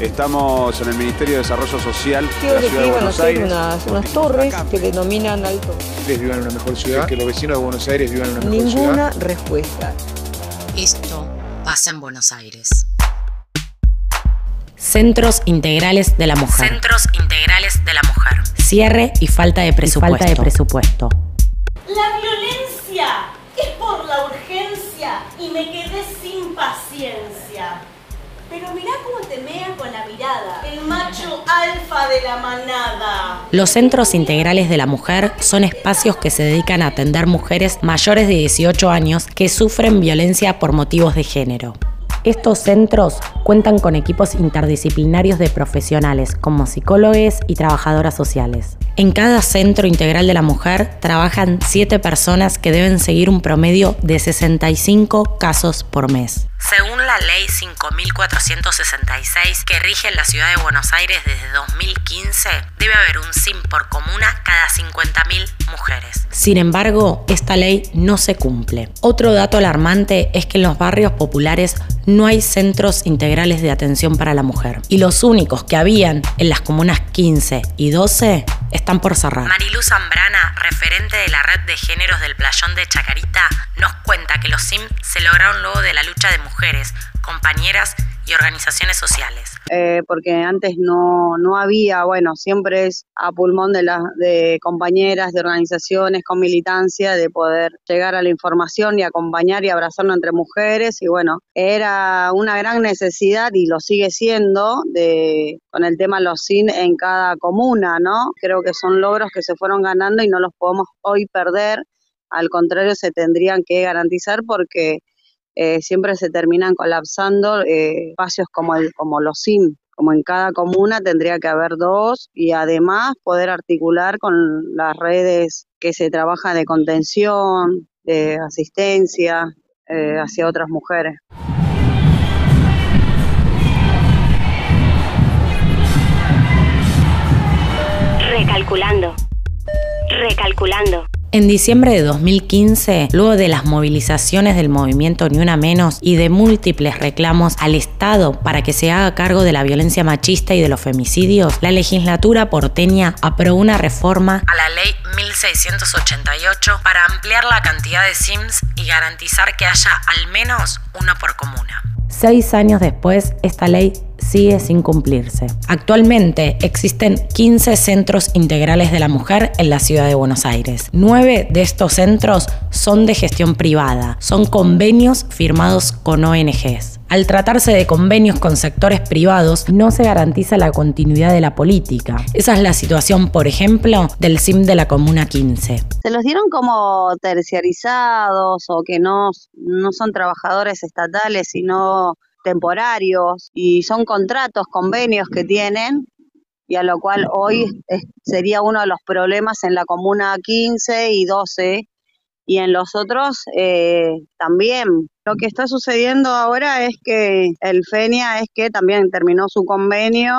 Estamos en el Ministerio de Desarrollo Social de la Ciudad de Buenos Aires. unas, unas torres que denominan alto. ustedes vivan en una mejor ciudad, que los vecinos de Buenos Aires vivan en una mejor ciudad. Ninguna respuesta. Esto pasa en Buenos Aires. Centros Integrales de la Mujer. Centros Integrales de la Mujer. Cierre y falta de presupuesto. falta de presupuesto. La violencia es por la urgencia y me quedé sin paciencia. Pero mirá cómo te mea con la mirada, el macho alfa de la manada. Los centros integrales de la mujer son espacios que se dedican a atender mujeres mayores de 18 años que sufren violencia por motivos de género. Estos centros cuentan con equipos interdisciplinarios de profesionales como psicólogos y trabajadoras sociales. En cada centro integral de la mujer trabajan 7 personas que deben seguir un promedio de 65 casos por mes. Según la ley 5466 que rige en la ciudad de Buenos Aires desde 2015, debe haber un SIM por comuna cada 50.000 mujeres. Sin embargo, esta ley no se cumple. Otro dato alarmante es que en los barrios populares no hay centros integrales de atención para la mujer. Y los únicos que habían en las comunas 15 y 12 están por cerrar. Mariluz Zambrana, referente de la red de géneros del Playón de Chacarita, nos cuenta que los SIM se lograron luego de la lucha de mujeres, compañeras y organizaciones sociales. eh, porque antes no, no había, bueno, siempre es a pulmón de, las de compañeras, de organizaciones con militancia, de poder llegar a la información y acompañar y abrazarnos entre mujeres. Y bueno, era una gran necesidad y lo sigue siendo de, con el tema los SIN en cada comuna, ¿no? Creo que son logros que se fueron ganando y no los podemos hoy perder. Al contrario, se tendrían que garantizar porque eh, siempre se terminan colapsando eh, espacios como, el, como los SIM, como en cada comuna tendría que haber dos y además poder articular con las redes que se trabaja de contención, de asistencia eh, hacia otras mujeres. Recalculando. Recalculando. En diciembre de 2015, luego de las movilizaciones del movimiento Ni Una Menos y de múltiples reclamos al Estado para que se haga cargo de la violencia machista y de los femicidios, la legislatura porteña aprobó una reforma a la ley 1688 para ampliar la cantidad de SIMS y garantizar que haya al menos uno por comuna. Seis años después, esta ley sigue sin cumplirse. Actualmente existen 15 centros integrales de la mujer en la ciudad de Buenos Aires. Nueve de estos centros son de gestión privada, son convenios firmados con ONGs. Al tratarse de convenios con sectores privados, no se garantiza la continuidad de la política. Esa es la situación, por ejemplo, del SIM de la Comuna 15. Se los dieron como terciarizados o que no, no son trabajadores estatales, sino temporarios y son contratos, convenios que tienen y a lo cual hoy es- sería uno de los problemas en la comuna 15 y 12 y en los otros eh, también. Lo que está sucediendo ahora es que el FENIA es que también terminó su convenio.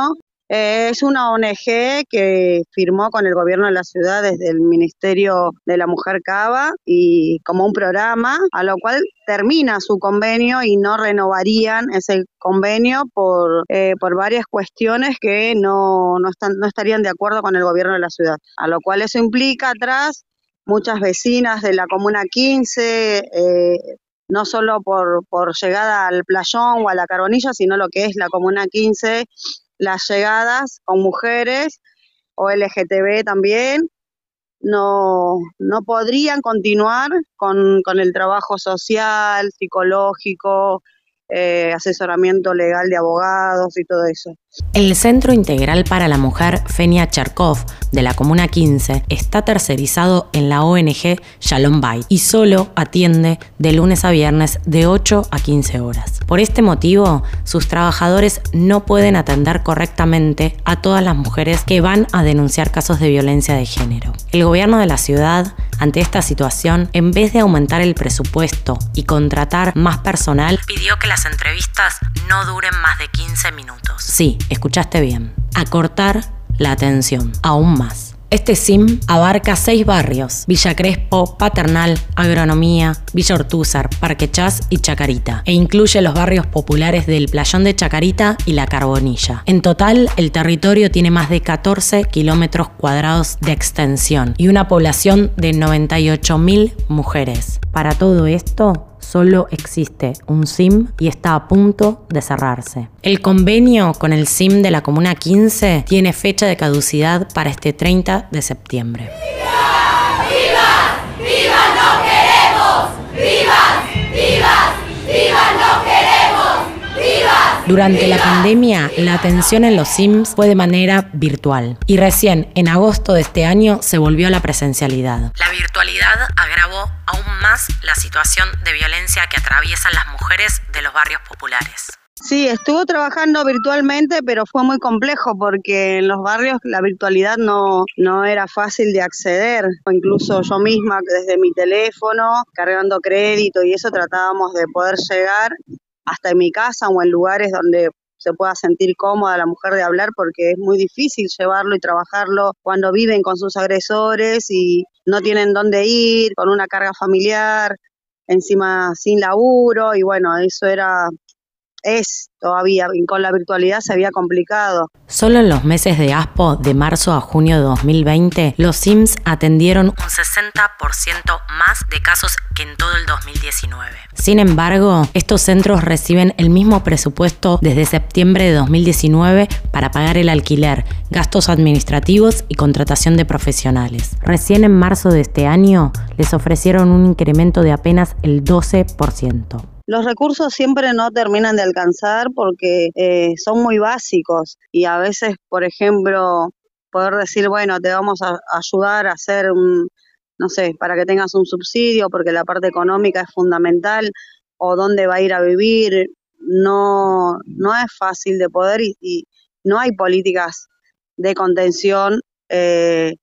Es una ONG que firmó con el gobierno de la ciudad desde el Ministerio de la Mujer Cava y como un programa, a lo cual termina su convenio y no renovarían ese convenio por, eh, por varias cuestiones que no, no, están, no estarían de acuerdo con el gobierno de la ciudad. A lo cual eso implica atrás muchas vecinas de la Comuna 15, eh, no solo por, por llegada al playón o a la carbonilla, sino lo que es la Comuna 15, las llegadas con mujeres o LGTB también, no, no podrían continuar con, con el trabajo social, psicológico, eh, asesoramiento legal de abogados y todo eso. El Centro Integral para la Mujer Fenia Cherkov de la Comuna 15 está tercerizado en la ONG Shalom Bay y solo atiende de lunes a viernes de 8 a 15 horas. Por este motivo, sus trabajadores no pueden atender correctamente a todas las mujeres que van a denunciar casos de violencia de género. El gobierno de la ciudad ante esta situación, en vez de aumentar el presupuesto y contratar más personal, pidió que las entrevistas no duren más de 15 minutos. Sí, escuchaste bien. Acortar la atención, aún más. Este SIM abarca seis barrios, Villa Crespo, Paternal, Agronomía, Villa Ortúzar, Parque Chas y Chacarita, e incluye los barrios populares del Playón de Chacarita y La Carbonilla. En total, el territorio tiene más de 14 kilómetros cuadrados de extensión y una población de 98.000 mujeres. Para todo esto, solo existe un SIM y está a punto de cerrarse. El convenio con el SIM de la Comuna 15 tiene fecha de caducidad para este 30 de septiembre. Durante la pandemia, la atención en los SIMs fue de manera virtual y recién en agosto de este año se volvió a la presencialidad. La virtualidad agravó aún más la situación de violencia que atraviesan las mujeres de los barrios populares. Sí, estuvo trabajando virtualmente, pero fue muy complejo porque en los barrios la virtualidad no, no era fácil de acceder. Incluso yo misma desde mi teléfono, cargando crédito y eso tratábamos de poder llegar hasta en mi casa o en lugares donde se pueda sentir cómoda la mujer de hablar porque es muy difícil llevarlo y trabajarlo cuando viven con sus agresores y no tienen dónde ir, con una carga familiar, encima sin laburo y bueno, eso era es todavía, con la virtualidad se había complicado. Solo en los meses de ASPO, de marzo a junio de 2020, los SIMS atendieron un 60% más de casos que en todo el 2019. Sin embargo, estos centros reciben el mismo presupuesto desde septiembre de 2019 para pagar el alquiler, gastos administrativos y contratación de profesionales. Recién en marzo de este año les ofrecieron un incremento de apenas el 12% los recursos siempre no terminan de alcanzar porque eh, son muy básicos y a veces, por ejemplo, poder decir, bueno, te vamos a ayudar a hacer un, no sé, para que tengas un subsidio porque la parte económica es fundamental o dónde va a ir a vivir, no, no es fácil de poder y, no hay políticas de contención eh,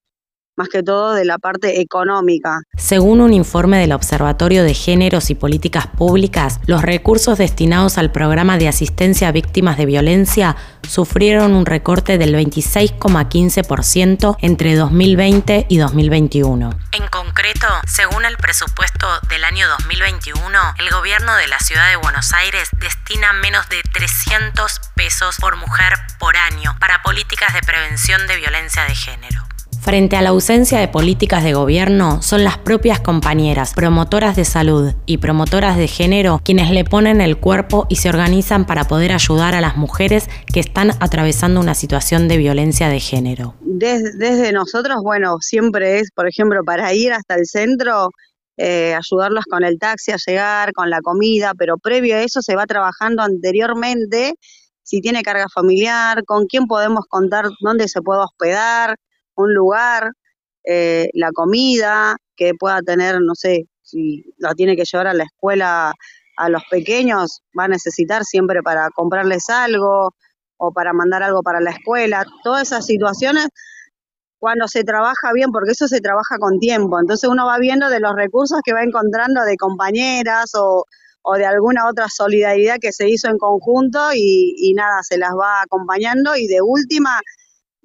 más que todo de la parte económica. Según un informe del Observatorio de Géneros y Políticas Públicas, los recursos destinados al programa de asistencia a víctimas de violencia sufrieron un recorte del 26,15% entre 2020 y 2021. En concreto, según el presupuesto del año 2021, el gobierno de la ciudad de Buenos Aires destina menos de 300 pesos por mujer por año para políticas de prevención de violencia de género. Frente a la ausencia de políticas de gobierno, son las propias compañeras, promotoras de salud y promotoras de género quienes le ponen el cuerpo y se organizan para poder ayudar a las mujeres que están atravesando una situación de violencia de género. Desde, nosotros, bueno, siempre es, por ejemplo, para ir hasta el centro, eh, ayudarlos con el taxi a llegar, con la comida, pero previo a eso se va trabajando anteriormente si tiene carga familiar, con quién podemos contar dónde se puede hospedar, un lugar, eh, la comida, que pueda tener, no sé, si la tiene que llevar a la escuela a los pequeños, va a necesitar siempre para comprarles algo o para mandar algo para la escuela. Todas esas situaciones, cuando se trabaja bien, porque eso se trabaja con tiempo, entonces uno va viendo de los recursos que va encontrando de compañeras o, o de alguna otra solidaridad que se hizo en conjunto y, y nada, se las va acompañando y de última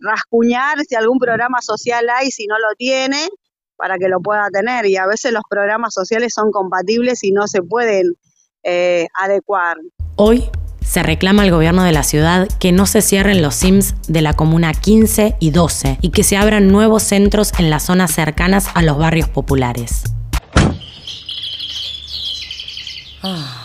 rascuñar si algún programa social hay, si no lo tiene, para que lo pueda tener. Y a veces los programas sociales son compatibles y no se pueden eh, adecuar. Hoy se reclama al gobierno de la ciudad que no se cierren los SIMS de la comuna 15 y 12 y que se abran nuevos centros en las zonas cercanas a los barrios populares. Ah.